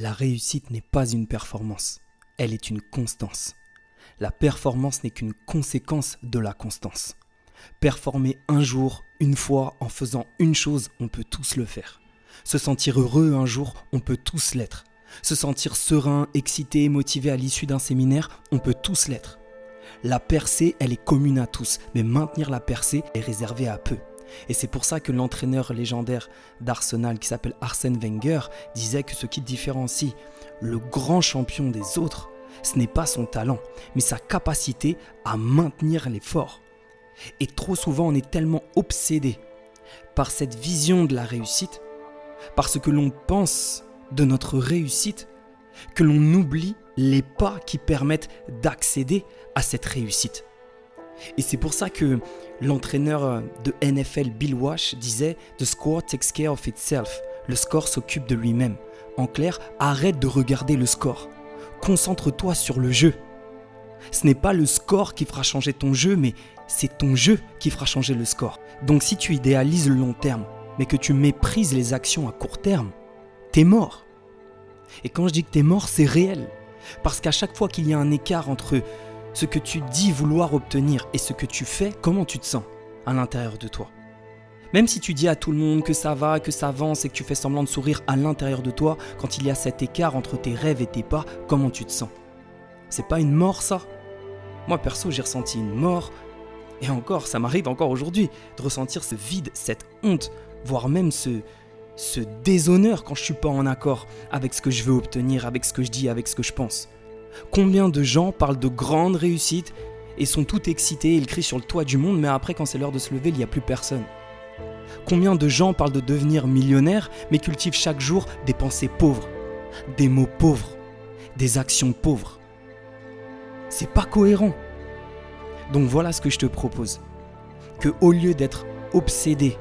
La réussite n'est pas une performance, elle est une constance. La performance n'est qu'une conséquence de la constance. Performer un jour, une fois, en faisant une chose, on peut tous le faire. Se sentir heureux un jour, on peut tous l'être. Se sentir serein, excité, motivé à l'issue d'un séminaire, on peut tous l'être. La percée, elle est commune à tous, mais maintenir la percée est réservé à peu. Et c'est pour ça que l'entraîneur légendaire d'Arsenal qui s'appelle Arsène Wenger disait que ce qui différencie le grand champion des autres, ce n'est pas son talent, mais sa capacité à maintenir l'effort. Et trop souvent, on est tellement obsédé par cette vision de la réussite, parce que l'on pense de notre réussite, que l'on oublie les pas qui permettent d'accéder à cette réussite. Et c'est pour ça que l'entraîneur de NFL Bill Walsh disait The score takes care of itself. Le score s'occupe de lui-même. En clair, arrête de regarder le score. Concentre-toi sur le jeu. Ce n'est pas le score qui fera changer ton jeu, mais c'est ton jeu qui fera changer le score. Donc si tu idéalises le long terme, mais que tu méprises les actions à court terme, t'es mort. Et quand je dis que t'es mort, c'est réel. Parce qu'à chaque fois qu'il y a un écart entre ce que tu dis vouloir obtenir et ce que tu fais, comment tu te sens à l'intérieur de toi? Même si tu dis à tout le monde que ça va, que ça avance et que tu fais semblant de sourire à l'intérieur de toi, quand il y a cet écart entre tes rêves et tes pas, comment tu te sens? C'est pas une mort ça? Moi perso, j'ai ressenti une mort et encore, ça m'arrive encore aujourd'hui de ressentir ce vide, cette honte, voire même ce ce déshonneur quand je suis pas en accord avec ce que je veux obtenir, avec ce que je dis, avec ce que je pense. Combien de gens parlent de grandes réussites et sont tout excités, ils crient sur le toit du monde, mais après quand c'est l'heure de se lever, il n'y a plus personne Combien de gens parlent de devenir millionnaire, mais cultivent chaque jour des pensées pauvres, des mots pauvres, des actions pauvres C'est pas cohérent. Donc voilà ce que je te propose. Que au lieu d'être obsédé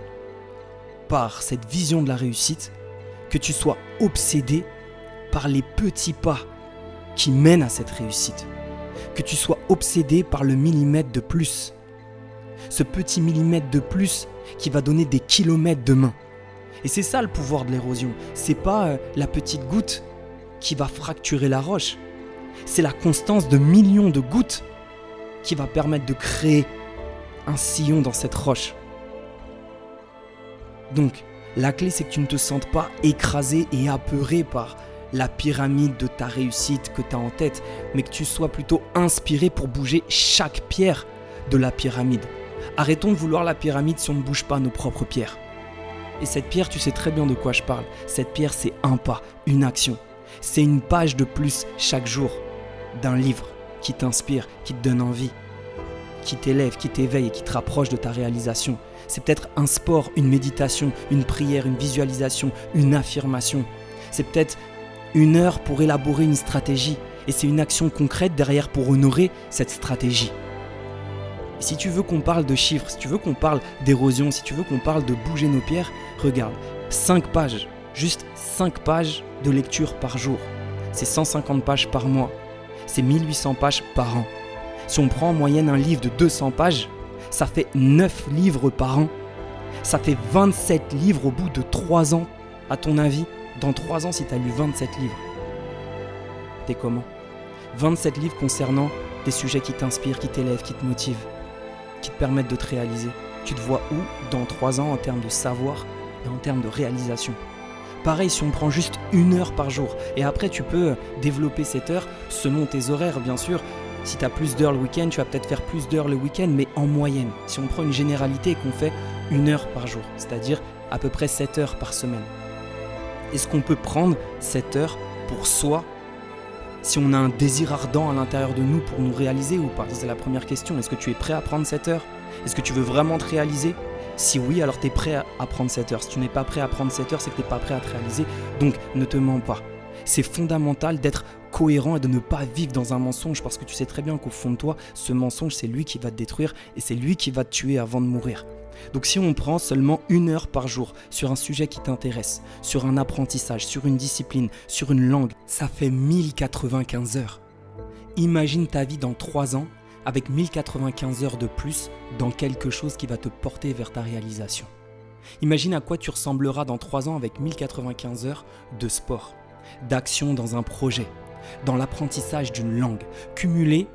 par cette vision de la réussite, que tu sois obsédé par les petits pas qui mène à cette réussite. Que tu sois obsédé par le millimètre de plus. Ce petit millimètre de plus qui va donner des kilomètres de main. Et c'est ça le pouvoir de l'érosion. C'est pas euh, la petite goutte qui va fracturer la roche. C'est la constance de millions de gouttes qui va permettre de créer un sillon dans cette roche. Donc, la clé, c'est que tu ne te sentes pas écrasé et apeuré par la pyramide de ta réussite que tu as en tête, mais que tu sois plutôt inspiré pour bouger chaque pierre de la pyramide. Arrêtons de vouloir la pyramide si on ne bouge pas nos propres pierres. Et cette pierre, tu sais très bien de quoi je parle. Cette pierre, c'est un pas, une action. C'est une page de plus chaque jour d'un livre qui t'inspire, qui te donne envie, qui t'élève, qui t'éveille et qui te rapproche de ta réalisation. C'est peut-être un sport, une méditation, une prière, une visualisation, une affirmation. C'est peut-être une heure pour élaborer une stratégie. Et c'est une action concrète derrière pour honorer cette stratégie. Si tu veux qu'on parle de chiffres, si tu veux qu'on parle d'érosion, si tu veux qu'on parle de bouger nos pierres, regarde, 5 pages, juste 5 pages de lecture par jour. C'est 150 pages par mois. C'est 1800 pages par an. Si on prend en moyenne un livre de 200 pages, ça fait 9 livres par an. Ça fait 27 livres au bout de 3 ans. À ton avis, dans 3 ans si tu as lu 27 livres. T'es comment? 27 livres concernant des sujets qui t'inspirent, qui t'élèvent, qui te motivent, qui te permettent de te réaliser. Tu te vois où dans 3 ans en termes de savoir et en termes de réalisation? Pareil si on prend juste une heure par jour. Et après tu peux développer cette heure selon tes horaires bien sûr. Si tu as plus d'heures le week-end, tu vas peut-être faire plus d'heures le week-end, mais en moyenne. Si on prend une généralité et qu'on fait une heure par jour, c'est-à-dire à peu près 7 heures par semaine. Est-ce qu'on peut prendre cette heure pour soi? Si on a un désir ardent à l'intérieur de nous pour nous réaliser ou pas? C'est la première question. Est-ce que tu es prêt à prendre cette heure? Est-ce que tu veux vraiment te réaliser? Si oui, alors tu es prêt à prendre cette heure. Si tu n'es pas prêt à prendre cette heure, c'est que tu n'es pas prêt à te réaliser. Donc ne te mens pas. C'est fondamental d'être cohérent et de ne pas vivre dans un mensonge parce que tu sais très bien qu'au fond de toi, ce mensonge, c'est lui qui va te détruire et c'est lui qui va te tuer avant de mourir. Donc si on prend seulement une heure par jour sur un sujet qui t'intéresse, sur un apprentissage, sur une discipline, sur une langue, ça fait 1095 heures. Imagine ta vie dans 3 ans avec 1095 heures de plus dans quelque chose qui va te porter vers ta réalisation. Imagine à quoi tu ressembleras dans 3 ans avec 1095 heures de sport, d'action dans un projet, dans l'apprentissage d'une langue, cumulé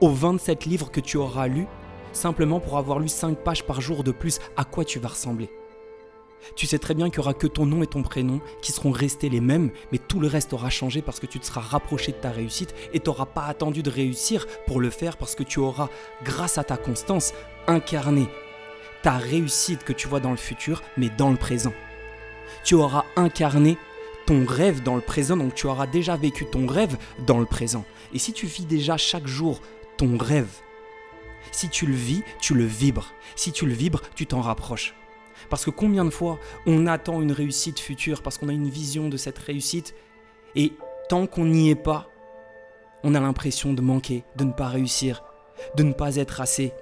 aux 27 livres que tu auras lus simplement pour avoir lu 5 pages par jour de plus, à quoi tu vas ressembler? Tu sais très bien qu'il n'y aura que ton nom et ton prénom qui seront restés les mêmes, mais tout le reste aura changé parce que tu te seras rapproché de ta réussite et tu n'auras pas attendu de réussir pour le faire parce que tu auras, grâce à ta constance, incarné ta réussite que tu vois dans le futur, mais dans le présent. Tu auras incarné ton rêve dans le présent, donc tu auras déjà vécu ton rêve dans le présent. Et si tu vis déjà chaque jour ton rêve, si tu le vis, tu le vibres. Si tu le vibres, tu t'en rapproches. Parce que combien de fois on attend une réussite future parce qu'on a une vision de cette réussite et tant qu'on n'y est pas, on a l'impression de manquer, de ne pas réussir, de ne pas être assez,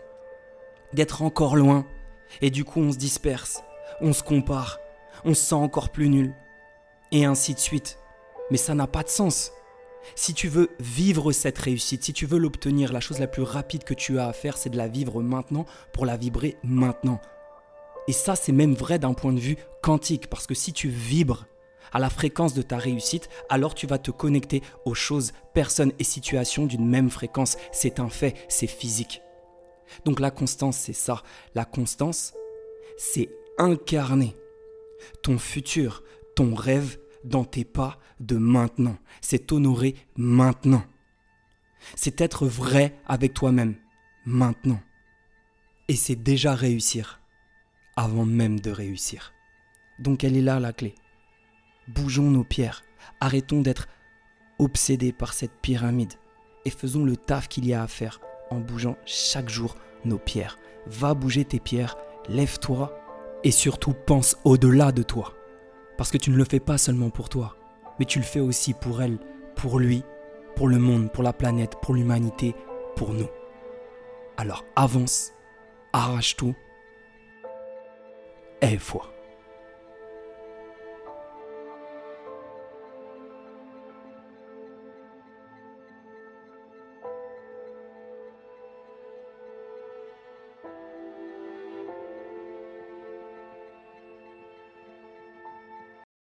d'être encore loin. Et du coup on se disperse, on se compare, on se sent encore plus nul. Et ainsi de suite. Mais ça n'a pas de sens. Si tu veux vivre cette réussite, si tu veux l'obtenir, la chose la plus rapide que tu as à faire, c'est de la vivre maintenant pour la vibrer maintenant. Et ça, c'est même vrai d'un point de vue quantique, parce que si tu vibres à la fréquence de ta réussite, alors tu vas te connecter aux choses, personnes et situations d'une même fréquence. C'est un fait, c'est physique. Donc la constance, c'est ça. La constance, c'est incarner ton futur, ton rêve dans tes pas de maintenant. C'est honorer maintenant. C'est être vrai avec toi-même maintenant. Et c'est déjà réussir avant même de réussir. Donc elle est là la clé. Bougeons nos pierres. Arrêtons d'être obsédés par cette pyramide et faisons le taf qu'il y a à faire en bougeant chaque jour nos pierres. Va bouger tes pierres, lève-toi et surtout pense au-delà de toi. Parce que tu ne le fais pas seulement pour toi, mais tu le fais aussi pour elle, pour lui, pour le monde, pour la planète, pour l'humanité, pour nous. Alors avance, arrache tout et foi.